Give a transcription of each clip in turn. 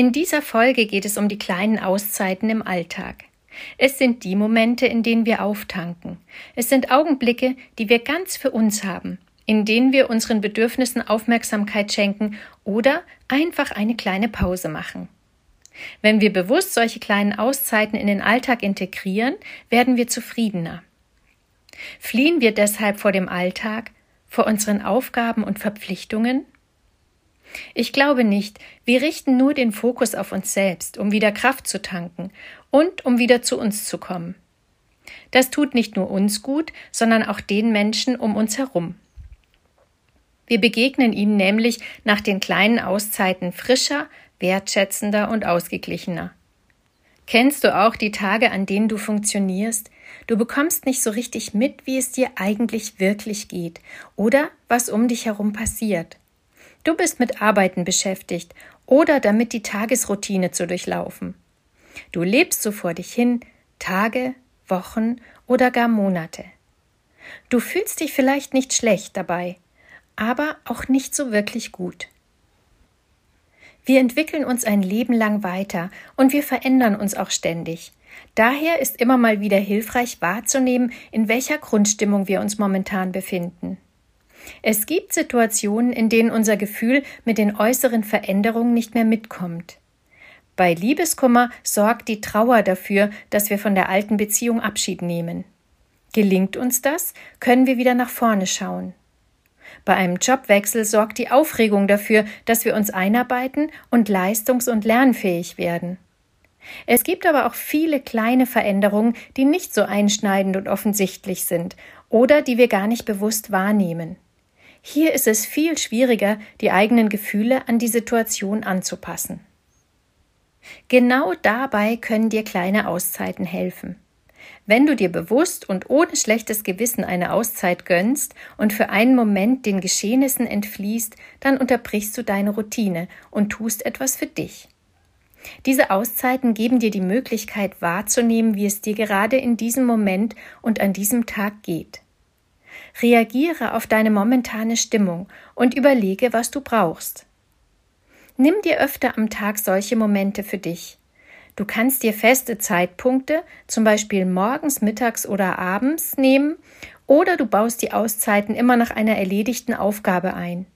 In dieser Folge geht es um die kleinen Auszeiten im Alltag. Es sind die Momente, in denen wir auftanken. Es sind Augenblicke, die wir ganz für uns haben, in denen wir unseren Bedürfnissen Aufmerksamkeit schenken oder einfach eine kleine Pause machen. Wenn wir bewusst solche kleinen Auszeiten in den Alltag integrieren, werden wir zufriedener. Fliehen wir deshalb vor dem Alltag, vor unseren Aufgaben und Verpflichtungen? Ich glaube nicht, wir richten nur den Fokus auf uns selbst, um wieder Kraft zu tanken und um wieder zu uns zu kommen. Das tut nicht nur uns gut, sondern auch den Menschen um uns herum. Wir begegnen ihnen nämlich nach den kleinen Auszeiten frischer, wertschätzender und ausgeglichener. Kennst du auch die Tage, an denen du funktionierst? Du bekommst nicht so richtig mit, wie es dir eigentlich wirklich geht oder was um dich herum passiert. Du bist mit Arbeiten beschäftigt oder damit die Tagesroutine zu durchlaufen. Du lebst so vor dich hin Tage, Wochen oder gar Monate. Du fühlst dich vielleicht nicht schlecht dabei, aber auch nicht so wirklich gut. Wir entwickeln uns ein Leben lang weiter und wir verändern uns auch ständig. Daher ist immer mal wieder hilfreich wahrzunehmen, in welcher Grundstimmung wir uns momentan befinden. Es gibt Situationen, in denen unser Gefühl mit den äußeren Veränderungen nicht mehr mitkommt. Bei Liebeskummer sorgt die Trauer dafür, dass wir von der alten Beziehung Abschied nehmen. Gelingt uns das, können wir wieder nach vorne schauen. Bei einem Jobwechsel sorgt die Aufregung dafür, dass wir uns einarbeiten und leistungs- und lernfähig werden. Es gibt aber auch viele kleine Veränderungen, die nicht so einschneidend und offensichtlich sind oder die wir gar nicht bewusst wahrnehmen. Hier ist es viel schwieriger, die eigenen Gefühle an die Situation anzupassen. Genau dabei können dir kleine Auszeiten helfen. Wenn du dir bewusst und ohne schlechtes Gewissen eine Auszeit gönnst und für einen Moment den Geschehnissen entfliehst, dann unterbrichst du deine Routine und tust etwas für dich. Diese Auszeiten geben dir die Möglichkeit wahrzunehmen, wie es dir gerade in diesem Moment und an diesem Tag geht. Reagiere auf deine momentane Stimmung und überlege, was du brauchst. Nimm dir öfter am Tag solche Momente für dich. Du kannst dir feste Zeitpunkte, zum Beispiel morgens, mittags oder abends, nehmen, oder du baust die Auszeiten immer nach einer erledigten Aufgabe ein.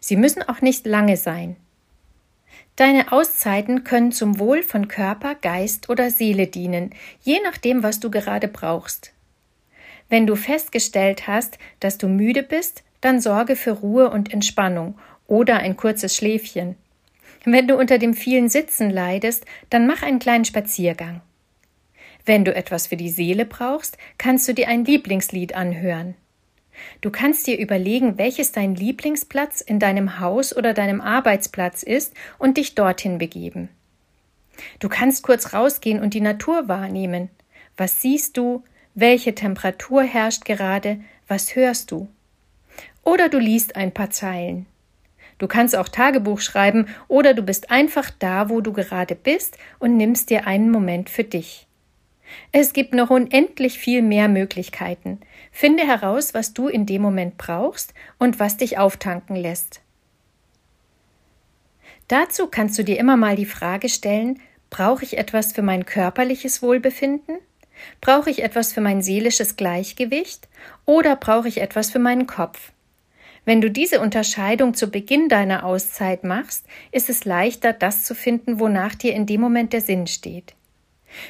Sie müssen auch nicht lange sein. Deine Auszeiten können zum Wohl von Körper, Geist oder Seele dienen, je nachdem, was du gerade brauchst. Wenn du festgestellt hast, dass du müde bist, dann sorge für Ruhe und Entspannung oder ein kurzes Schläfchen. Wenn du unter dem vielen Sitzen leidest, dann mach einen kleinen Spaziergang. Wenn du etwas für die Seele brauchst, kannst du dir ein Lieblingslied anhören. Du kannst dir überlegen, welches dein Lieblingsplatz in deinem Haus oder deinem Arbeitsplatz ist und dich dorthin begeben. Du kannst kurz rausgehen und die Natur wahrnehmen. Was siehst du? Welche Temperatur herrscht gerade, was hörst du. Oder du liest ein paar Zeilen. Du kannst auch Tagebuch schreiben oder du bist einfach da, wo du gerade bist und nimmst dir einen Moment für dich. Es gibt noch unendlich viel mehr Möglichkeiten. Finde heraus, was du in dem Moment brauchst und was dich auftanken lässt. Dazu kannst du dir immer mal die Frage stellen, brauche ich etwas für mein körperliches Wohlbefinden? Brauche ich etwas für mein seelisches Gleichgewicht oder brauche ich etwas für meinen Kopf? Wenn du diese Unterscheidung zu Beginn deiner Auszeit machst, ist es leichter, das zu finden, wonach dir in dem Moment der Sinn steht.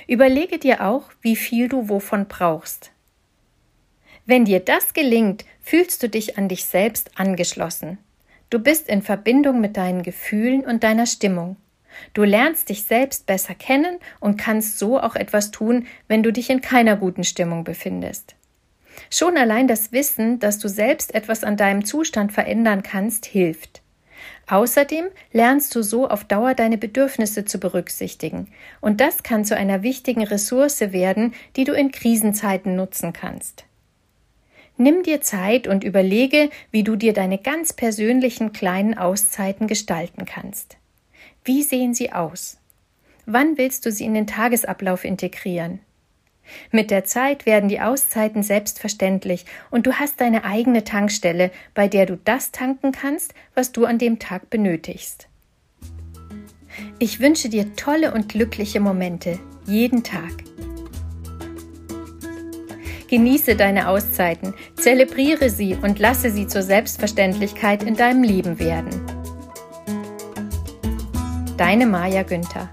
Überlege dir auch, wie viel du wovon brauchst. Wenn dir das gelingt, fühlst du dich an dich selbst angeschlossen. Du bist in Verbindung mit deinen Gefühlen und deiner Stimmung. Du lernst dich selbst besser kennen und kannst so auch etwas tun, wenn du dich in keiner guten Stimmung befindest. Schon allein das Wissen, dass du selbst etwas an deinem Zustand verändern kannst, hilft. Außerdem lernst du so auf Dauer deine Bedürfnisse zu berücksichtigen, und das kann zu einer wichtigen Ressource werden, die du in Krisenzeiten nutzen kannst. Nimm dir Zeit und überlege, wie du dir deine ganz persönlichen kleinen Auszeiten gestalten kannst. Wie sehen sie aus? Wann willst du sie in den Tagesablauf integrieren? Mit der Zeit werden die Auszeiten selbstverständlich und du hast deine eigene Tankstelle, bei der du das tanken kannst, was du an dem Tag benötigst. Ich wünsche dir tolle und glückliche Momente, jeden Tag. Genieße deine Auszeiten, zelebriere sie und lasse sie zur Selbstverständlichkeit in deinem Leben werden. Deine Maja Günther